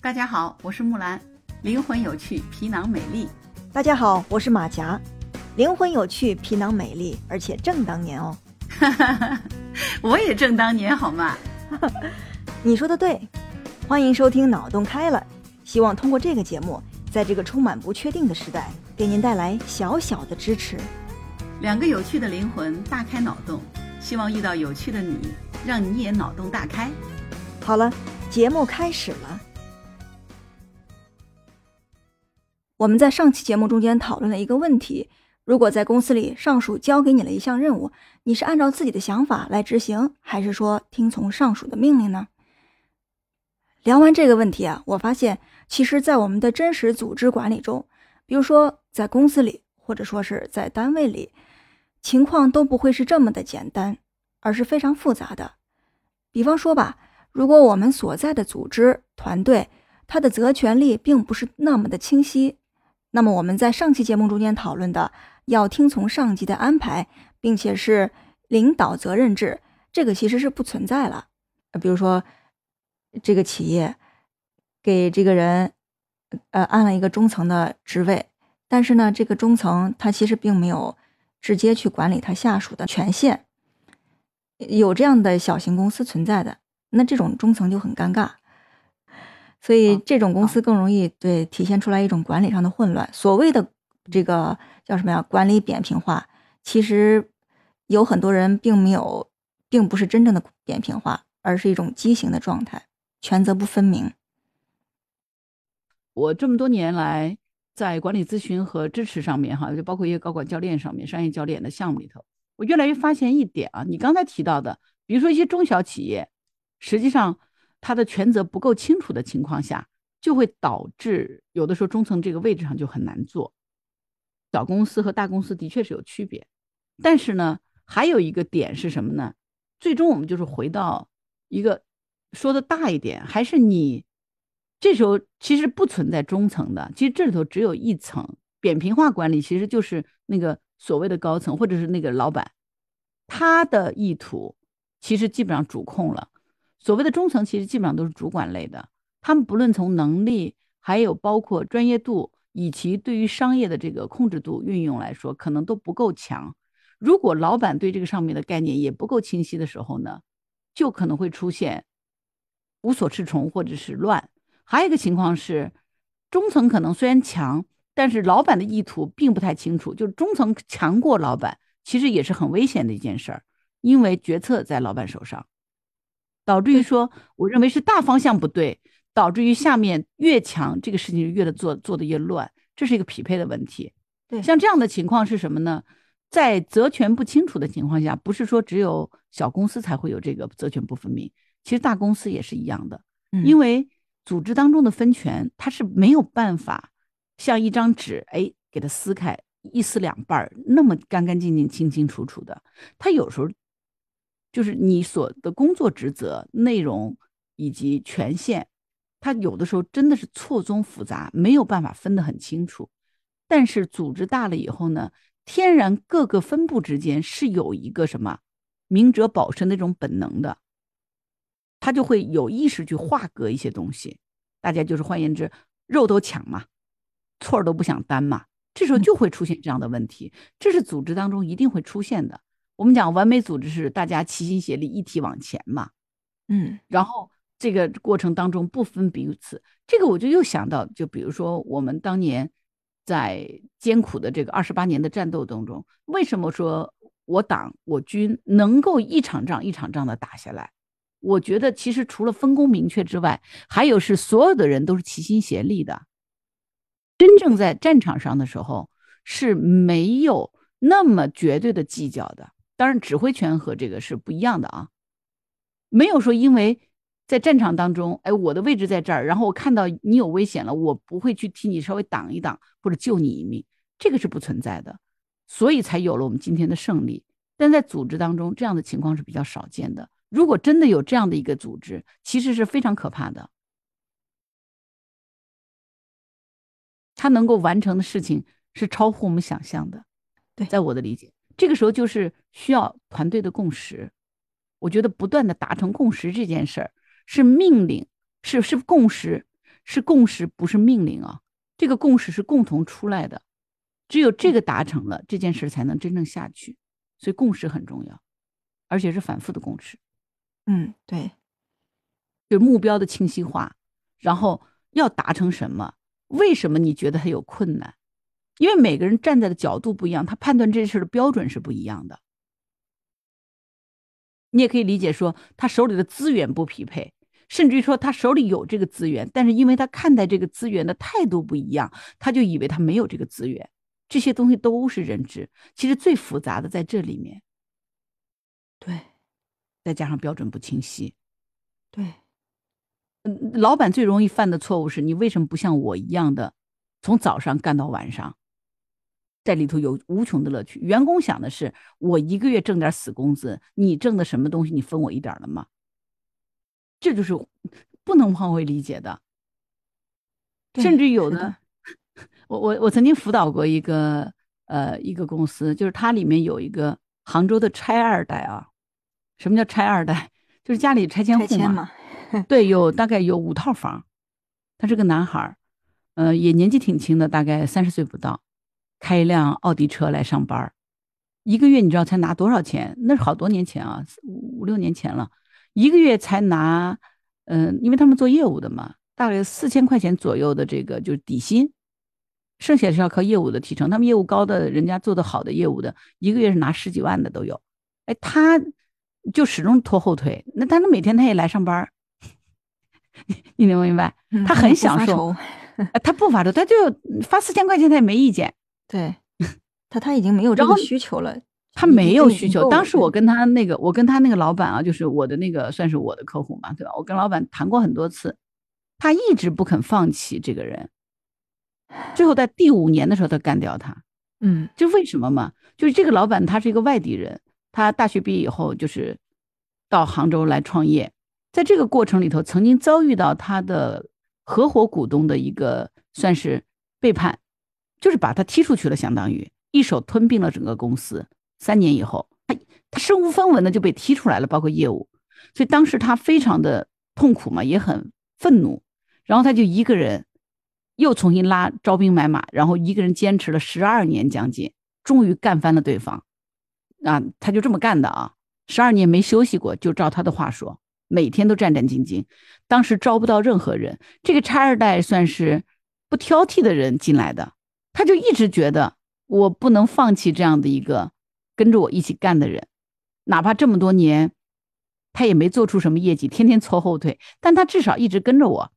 大家好，我是木兰，灵魂有趣，皮囊美丽。大家好，我是马甲，灵魂有趣，皮囊美丽，而且正当年哦。我也正当年好吗？你说的对。欢迎收听《脑洞开了》，希望通过这个节目，在这个充满不确定的时代，给您带来小小的支持。两个有趣的灵魂大开脑洞，希望遇到有趣的你，让你也脑洞大开。好了，节目开始了。我们在上期节目中间讨论了一个问题：如果在公司里上属交给你了一项任务，你是按照自己的想法来执行，还是说听从上属的命令呢？聊完这个问题啊，我发现，其实，在我们的真实组织管理中，比如说在公司里，或者说是在单位里，情况都不会是这么的简单，而是非常复杂的。比方说吧，如果我们所在的组织团队，它的责权利并不是那么的清晰。那么我们在上期节目中间讨论的，要听从上级的安排，并且是领导责任制，这个其实是不存在了。比如说，这个企业给这个人，呃，安了一个中层的职位，但是呢，这个中层他其实并没有直接去管理他下属的权限，有这样的小型公司存在的，那这种中层就很尴尬。所以这种公司更容易对体现出来一种管理上的混乱。所谓的这个叫什么呀？管理扁平化，其实有很多人并没有，并不是真正的扁平化，而是一种畸形的状态，权责不分明。我这么多年来在管理咨询和支持上面，哈，就包括一些高管教练上面、商业教练的项目里头，我越来越发现一点啊，你刚才提到的，比如说一些中小企业，实际上。他的权责不够清楚的情况下，就会导致有的时候中层这个位置上就很难做。小公司和大公司的确是有区别，但是呢，还有一个点是什么呢？最终我们就是回到一个说的大一点，还是你这时候其实不存在中层的，其实这里头只有一层扁平化管理，其实就是那个所谓的高层或者是那个老板，他的意图其实基本上主控了。所谓的中层其实基本上都是主管类的，他们不论从能力，还有包括专业度，以及对于商业的这个控制度运用来说，可能都不够强。如果老板对这个上面的概念也不够清晰的时候呢，就可能会出现无所适从或者是乱。还有一个情况是，中层可能虽然强，但是老板的意图并不太清楚，就是中层强过老板，其实也是很危险的一件事儿，因为决策在老板手上。导致于说，我认为是大方向不对，导致于下面越强，这个事情就越的做做的越乱，这是一个匹配的问题。对，像这样的情况是什么呢？在责权不清楚的情况下，不是说只有小公司才会有这个责权不分明，其实大公司也是一样的。因为组织当中的分权，它是没有办法像一张纸，哎，给它撕开一撕两半儿，那么干干净净、清清楚楚的。它有时候。就是你所的工作职责内容以及权限，它有的时候真的是错综复杂，没有办法分得很清楚。但是组织大了以后呢，天然各个分部之间是有一个什么明哲保身那种本能的，他就会有意识去划割一些东西。大家就是换言之，肉都抢嘛，错儿都不想担嘛，这时候就会出现这样的问题，这是组织当中一定会出现的。我们讲完美组织是大家齐心协力一体往前嘛，嗯，然后这个过程当中不分彼此，这个我就又想到，就比如说我们当年在艰苦的这个二十八年的战斗当中，为什么说我党我军能够一场仗一场仗的打下来？我觉得其实除了分工明确之外，还有是所有的人都是齐心协力的。真正在战场上的时候是没有那么绝对的计较的。当然，指挥权和这个是不一样的啊，没有说因为在战场当中，哎，我的位置在这儿，然后我看到你有危险了，我不会去替你稍微挡一挡或者救你一命，这个是不存在的，所以才有了我们今天的胜利。但在组织当中，这样的情况是比较少见的。如果真的有这样的一个组织，其实是非常可怕的，他能够完成的事情是超乎我们想象的。对，在我的理解。这个时候就是需要团队的共识，我觉得不断的达成共识这件事儿是命令，是是共识，是共识，不是命令啊。这个共识是共同出来的，只有这个达成了，这件事才能真正下去。所以共识很重要，而且是反复的共识。嗯，对，就是目标的清晰化，然后要达成什么？为什么你觉得它有困难？因为每个人站在的角度不一样，他判断这事的标准是不一样的。你也可以理解说，他手里的资源不匹配，甚至于说他手里有这个资源，但是因为他看待这个资源的态度不一样，他就以为他没有这个资源。这些东西都是认知，其实最复杂的在这里面。对，再加上标准不清晰。对，嗯，老板最容易犯的错误是你为什么不像我一样的，从早上干到晚上？在里头有无穷的乐趣。员工想的是，我一个月挣点死工资，你挣的什么东西，你分我一点了吗？这就是不能换位理解的。甚至有的，我我我曾经辅导过一个呃一个公司，就是它里面有一个杭州的拆二代啊。什么叫拆二代？就是家里拆迁户嘛。对，有大概有五套房。他是个男孩儿，呃，也年纪挺轻的，大概三十岁不到。开一辆奥迪车来上班，一个月你知道才拿多少钱？那是好多年前啊，五五六年前了，一个月才拿，嗯，因为他们做业务的嘛，大概四千块钱左右的这个就是底薪，剩下是要靠业务的提成。他们业务高的，人家做的好的业务的，一个月是拿十几万的都有。哎，他就始终拖后腿。那但是每天他也来上班，你能明白？他很享受，他不发愁，他就发四千块钱他也没意见。对他，他已经没有这个需求了。他没有需求。当时我跟他那个，我跟他那个老板啊，就是我的那个，算是我的客户嘛，对吧？我跟老板谈过很多次，他一直不肯放弃这个人。最后在第五年的时候，他干掉他。嗯，就为什么嘛？就是这个老板他是一个外地人，他大学毕业以后就是到杭州来创业，在这个过程里头，曾经遭遇到他的合伙股东的一个算是背叛。就是把他踢出去了，相当于一手吞并了整个公司。三年以后，他他身无分文的就被踢出来了，包括业务。所以当时他非常的痛苦嘛，也很愤怒。然后他就一个人又重新拉招兵买马，然后一个人坚持了十二年将近，终于干翻了对方。啊，他就这么干的啊，十二年没休息过，就照他的话说，每天都战战兢兢。当时招不到任何人，这个拆二代算是不挑剔的人进来的。他就一直觉得我不能放弃这样的一个跟着我一起干的人，哪怕这么多年他也没做出什么业绩，天天拖后腿，但他至少一直跟着我。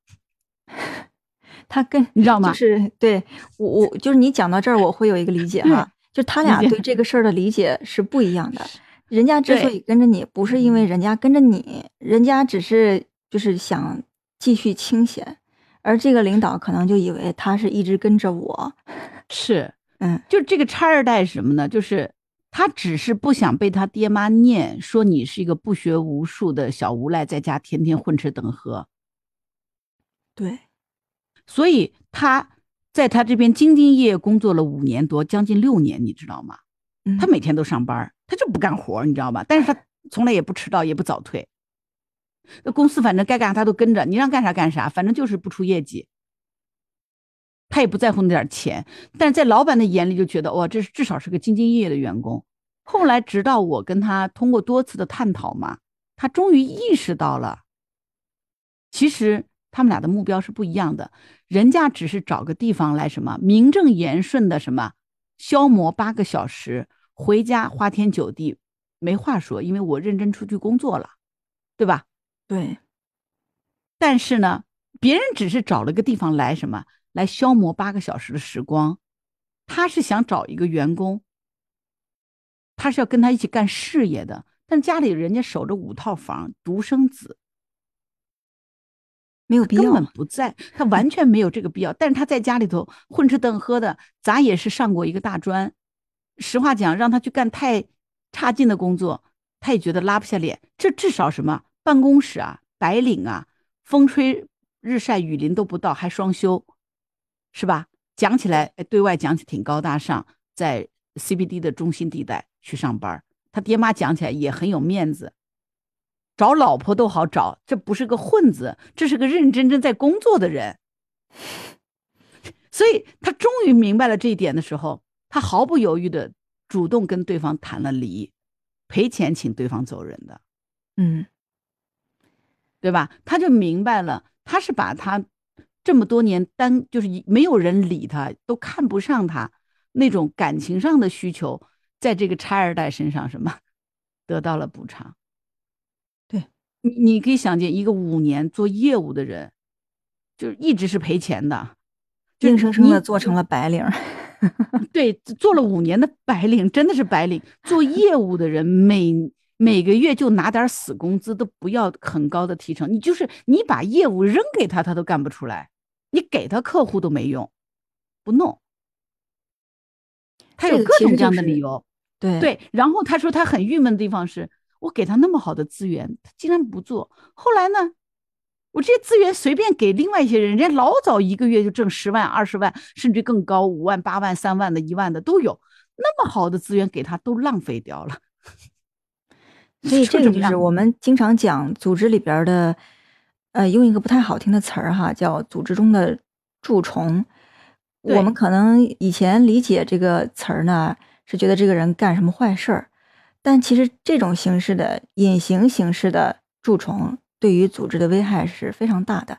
他跟你知道吗？就是对我，我就是你讲到这儿，我会有一个理解哈，就他俩对这个事儿的理解是不一样的。人家之所以跟着你，不是因为人家跟着你，人家只是就是想继续清闲。而这个领导可能就以为他是一直跟着我，是，嗯，就这个差二代是什么呢？就是他只是不想被他爹妈念，说你是一个不学无术的小无赖，在家天天混吃等喝。对，所以他在他这边兢兢业业工作了五年多，将近六年，你知道吗？他每天都上班，他就不干活，你知道吧？但是他从来也不迟到，也不早退。那公司反正该干啥他都跟着，你让干啥干啥，反正就是不出业绩，他也不在乎那点钱。但是在老板的眼里就觉得，哇，这是至少是个兢兢业业的员工。后来直到我跟他通过多次的探讨嘛，他终于意识到了，其实他们俩的目标是不一样的。人家只是找个地方来什么名正言顺的什么消磨八个小时，回家花天酒地，没话说，因为我认真出去工作了，对吧？对，但是呢，别人只是找了个地方来什么来消磨八个小时的时光，他是想找一个员工，他是要跟他一起干事业的。但家里人家守着五套房，独生子，没有必要，根本不在，他完全没有这个必要。但是他在家里头混吃等喝的，咱也是上过一个大专，实话讲，让他去干太差劲的工作，他也觉得拉不下脸。这至少什么？办公室啊，白领啊，风吹日晒雨淋都不到，还双休，是吧？讲起来，对外讲起挺高大上，在 CBD 的中心地带去上班，他爹妈讲起来也很有面子，找老婆都好找，这不是个混子，这是个认认真真在工作的人，所以他终于明白了这一点的时候，他毫不犹豫的主动跟对方谈了离，赔钱请对方走人的，嗯。对吧？他就明白了，他是把他这么多年单就是没有人理他，都看不上他那种感情上的需求，在这个拆二代身上什么得到了补偿。对你，你可以想见，一个五年做业务的人，就是一直是赔钱的，就硬生生的做成了白领。对，做了五年的白领，真的是白领。做业务的人每每个月就拿点死工资，都不要很高的提成。你就是你把业务扔给他，他都干不出来；你给他客户都没用，不弄。他有各种各样的理由。对对，然后他说他很郁闷的地方是，我给他那么好的资源，他竟然不做。后来呢，我这些资源随便给另外一些人，人家老早一个月就挣十万、二十万，甚至更高，五万、八万、三万的、一万的都有。那么好的资源给他都浪费掉了。所以这个就是我们经常讲组织里边儿的，呃，用一个不太好听的词儿哈，叫组织中的蛀虫。我们可能以前理解这个词儿呢，是觉得这个人干什么坏事儿，但其实这种形式的隐形形式的蛀虫，对于组织的危害是非常大的。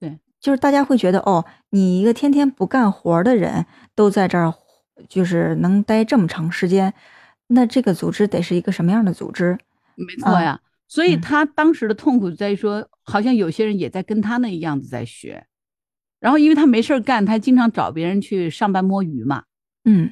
对，就是大家会觉得，哦，你一个天天不干活儿的人都在这儿，就是能待这么长时间，那这个组织得是一个什么样的组织？没错啊呀，所以嗯他当时的痛苦在于说，好像有些人也在跟他那样子在学，然后因为他没事儿干，他经常找别人去上班摸鱼嘛，嗯，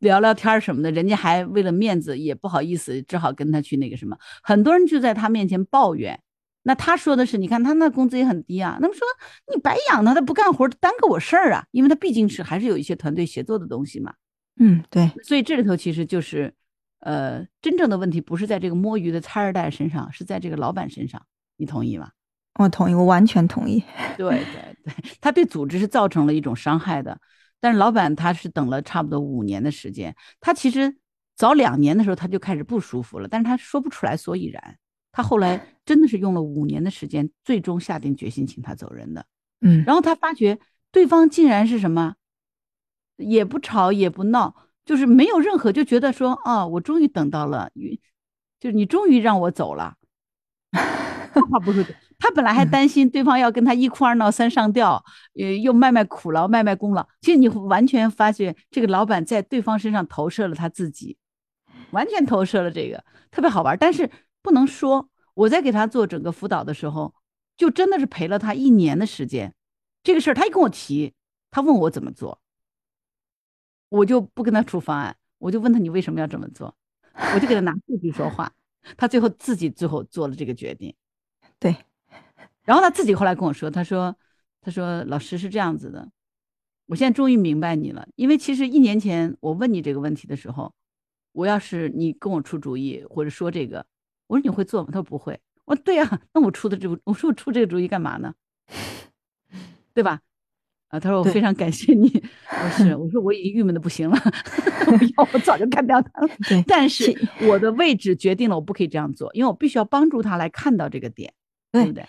聊聊天什么的，人家还为了面子也不好意思，只好跟他去那个什么。很多人就在他面前抱怨，那他说的是，你看他那工资也很低啊，那么说你白养他，他不干活耽搁我事儿啊，因为他毕竟是还是有一些团队协作的东西嘛。嗯，对，所以这里头其实就是，呃，真正的问题不是在这个摸鱼的拆二代身上，是在这个老板身上，你同意吗？我同意，我完全同意。对对对，他对组织是造成了一种伤害的，但是老板他是等了差不多五年的时间，他其实早两年的时候他就开始不舒服了，但是他说不出来所以然，他后来真的是用了五年的时间，最终下定决心请他走人的。嗯，然后他发觉对方竟然是什么，也不吵也不闹，就是没有任何，就觉得说啊，我终于等到了，就是你终于让我走了。他不是，他本来还担心对方要跟他一哭二闹三上吊，呃，又卖卖苦劳，卖卖功劳。其实你完全发现，这个老板在对方身上投射了他自己，完全投射了这个，特别好玩。但是不能说，我在给他做整个辅导的时候，就真的是陪了他一年的时间。这个事儿他一跟我提，他问我怎么做，我就不跟他出方案，我就问他你为什么要这么做，我就给他拿 数据说话，他最后自己最后做了这个决定。对，然后他自己后来跟我说，他说他说老师是这样子的，我现在终于明白你了，因为其实一年前我问你这个问题的时候，我要是你跟我出主意或者说这个，我说你会做吗？他说不会。我说对呀、那我出的这个，我说我出这个主意干嘛呢？对吧？啊，他说我非常感谢你。我说是，我说我已经郁闷的不行了，要我早就干掉他了。对，但是我的位置决定了我不可以这样做，因为我必须要帮助他来看到这个点，对不对？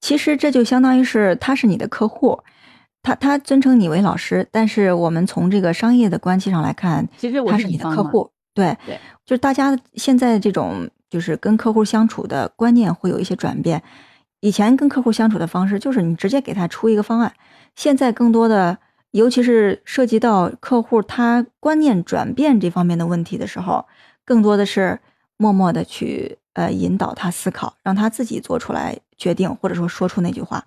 其实这就相当于是他是你的客户，他他尊称你为老师，但是我们从这个商业的关系上来看，其实我他是你的客户。对，对就是大家现在这种就是跟客户相处的观念会有一些转变。以前跟客户相处的方式就是你直接给他出一个方案，现在更多的，尤其是涉及到客户他观念转变这方面的问题的时候，更多的是默默的去呃引导他思考，让他自己做出来决定，或者说说出那句话。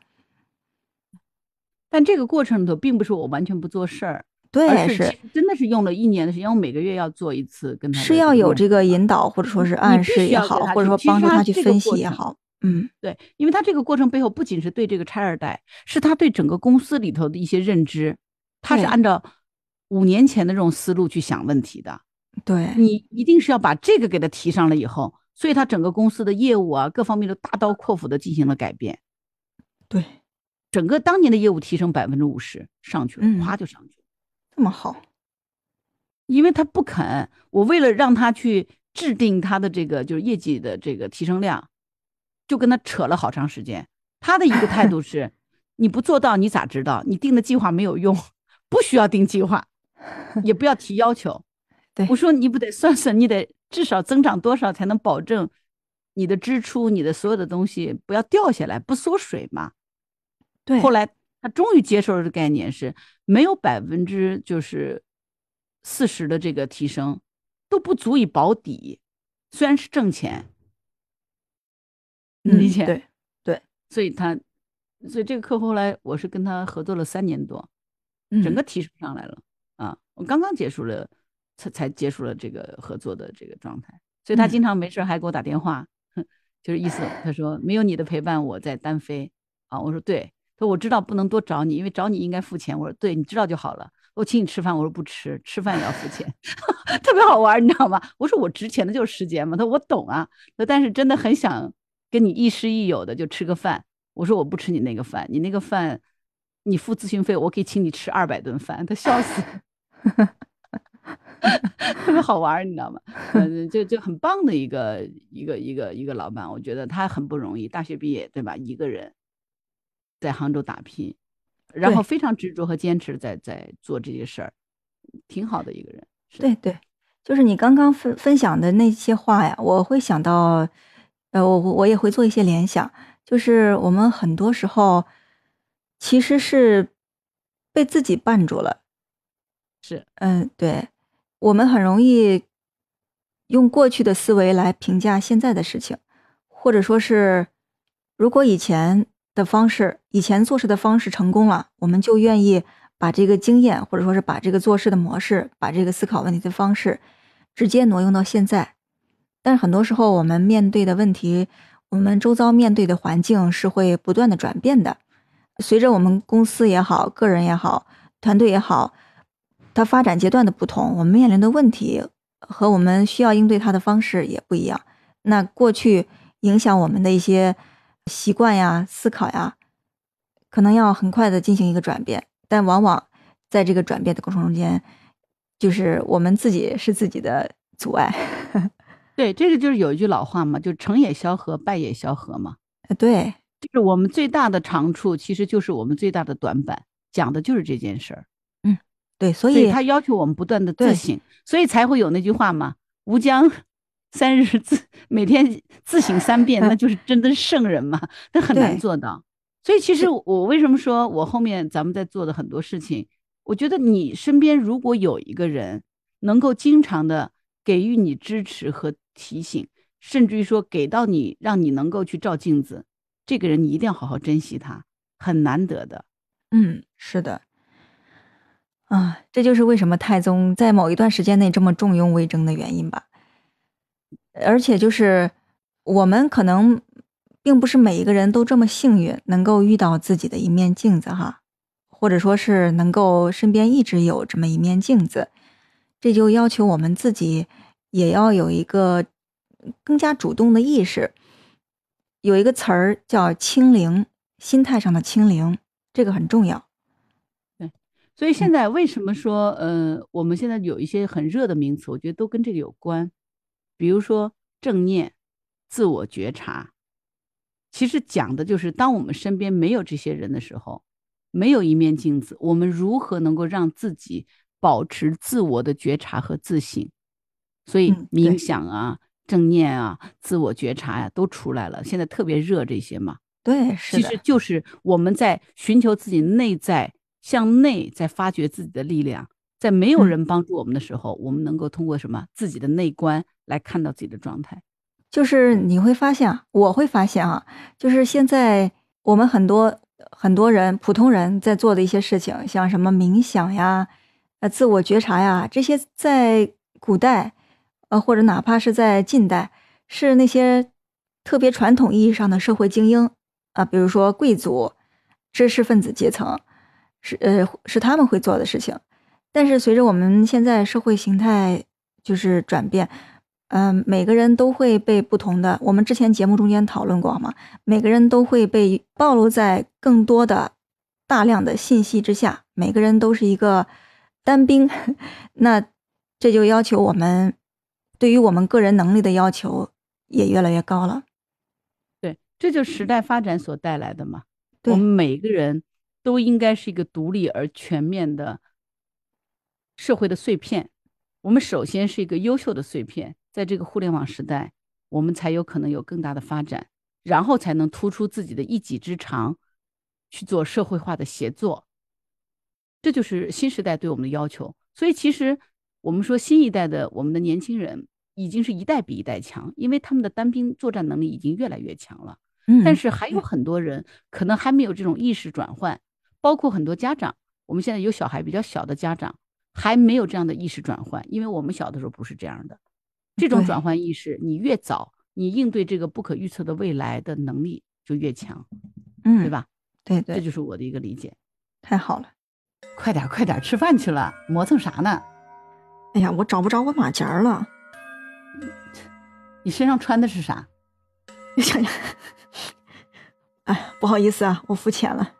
但这个过程里头，并不是我完全不做事儿，对，是是真的是用了一年的时间，我每个月要做一次跟他是要有这个引导，或者说是暗示也好，或者说帮助他去分析也好。嗯，对，因为他这个过程背后不仅是对这个拆二代，是他对整个公司里头的一些认知，他是按照五年前的这种思路去想问题的。对，你一定是要把这个给他提上来以后，所以他整个公司的业务啊，各方面都大刀阔斧的进行了改变，对，整个当年的业务提升百分之五十上去了，嗯咵就上去了。这么好。因为他不肯，我为了让他去制定他的这个就是业绩的这个提升量，就跟他扯了好长时间。他的一个态度是，你不做到，你咋知道？你定的计划没有用，不需要定计划，也不要提要求。对我说，你不得算算，你得至少增长多少才能保证你的支出、你的所有的东西不要掉下来，不缩水嘛？对，后来他终于接受了这个概念，是没有百分之就是四十的这个提升都不足以保底，虽然是挣钱，你嗯理解？对对，所以他，所以这个客户后来我是跟他合作了三年多，嗯整个提升上来了啊！我刚刚结束了，才才结束了这个合作的这个状态，所以他嗯经常没事还给我打电话，哼就是意思他说没有你的陪伴我在单飞啊，我说对，他说我知道不能多找你，因为找你应该付钱，我说对，你知道就好了。我请你吃饭，我说不吃，吃饭也要付钱，特别好玩，你知道吗？我说我值钱的就是时间嘛，他说我懂啊，他但是真的很想跟你亦师亦友的就吃个饭，我说我不吃你那个饭，你那个饭你付咨询费，我可以请你吃二百顿饭，他笑死，特 别好玩儿，你知道吗？嗯，就就很棒的一个一个一个一个老板，我觉得他很不容易，大学毕业对吧？一个人在杭州打拼，然后非常执着和坚持在在做这些事儿，挺好的一个人。对对，就是你刚刚分分享的那些话呀，我会想到，呃，我我也会做一些联想，就是我们很多时候其实是被自己绊住了。是，嗯，对，我们很容易用过去的思维来评价现在的事情，或者说是，如果以前的方式，以前做事的方式成功了，我们就愿意把这个经验，或者说是把这个做事的模式，把这个思考问题的方式，直接挪用到现在。但是很多时候，我们面对的问题，我们周遭面对的环境是会不断的转变的。随着我们公司也好，个人也好，团队也好，它发展阶段的不同，我们面临的问题和我们需要应对它的方式也不一样。那过去影响我们的一些习惯呀、思考呀，可能要很快的进行一个转变，但往往在这个转变的过程中间，就是我们自己是自己的阻碍。对，这个就是有一句老话嘛，就成也萧何，败也萧何嘛。呃对，就是我们最大的长处，其实就是我们最大的短板，讲的就是这件事儿。嗯对，所以所以他要求我们不断的自省，所以才会有那句话嘛：“吾将 三日自每天自省三遍，那就是真的是圣人嘛。”那很难做到。所以其实我为什么说我后面咱们在做的很多事情，我觉得你身边如果有一个人能够经常的给予你支持和提醒，甚至于说给到你，让你能够去照镜子，这个人你一定要好好珍惜他，很难得的。嗯，是的，啊，这就是为什么太宗在某一段时间内这么重用魏征的原因吧。而且就是我们可能并不是每一个人都这么幸运，能够遇到自己的一面镜子哈，或者说是能够身边一直有这么一面镜子，这就要求我们自己也要有一个更加主动的意识。有一个词儿叫清零，心态上的清零，这个很重要。对所以现在为什么说，呃，我们现在有一些很热的名词，我觉得都跟这个有关，比如说正念、自我觉察，其实讲的就是当我们身边没有这些人的时候，没有一面镜子，我们如何能够让自己保持自我的觉察和自省？所以冥想啊、正念啊、自我觉察呀、都出来了，现在特别热这些嘛。对，是的，其实就是我们在寻求自己内在，向内在发掘自己的力量。在没有嗯人帮助我们的时候，我们能够通过什么自己的内观来看到自己的状态。就是你会发现啊，我会发现啊，就是现在我们很多很多人普通人在做的一些事情，像什么冥想呀、呃自我觉察呀，这些在古代，呃或者哪怕是在近代，是那些特别传统意义上的社会精英啊，比如说贵族、知识分子阶层，是呃是他们会做的事情。但是随着我们现在社会形态就是转变，嗯，每个人都会被不同的，我们之前节目中间讨论过嘛，每个人都会被暴露在更多的大量的信息之下，每个人都是一个单兵，那这就要求我们对于我们个人能力的要求也越来越高了。对，这就是时代发展所带来的嘛。我们每个人都应该是一个独立而全面的社会的碎片。我们首先是一个优秀的碎片，在这个互联网时代，我们才有可能有更大的发展，然后才能突出自己的一己之长，去做社会化的协作。这就是新时代对我们的要求。所以，其实我们说新一代的我们的年轻人已经是一代比一代强，因为他们的单兵作战能力已经越来越强了。嗯，但是还有很多人可能还没有这种意识转换，包括很多家长。我们现在有小孩比较小的家长还没有这样的意识转换，因为我们小的时候不是这样的。这种转换意识，你越早，你应对这个不可预测的未来的能力就越强，嗯，对？吧？对对，这就是我的一个理解。太好了。快点，快点，吃饭去了，磨蹭啥呢？哎呀，我找不着我马甲了。你身上穿的是啥？你想想哎，不好意思啊，我肤浅了。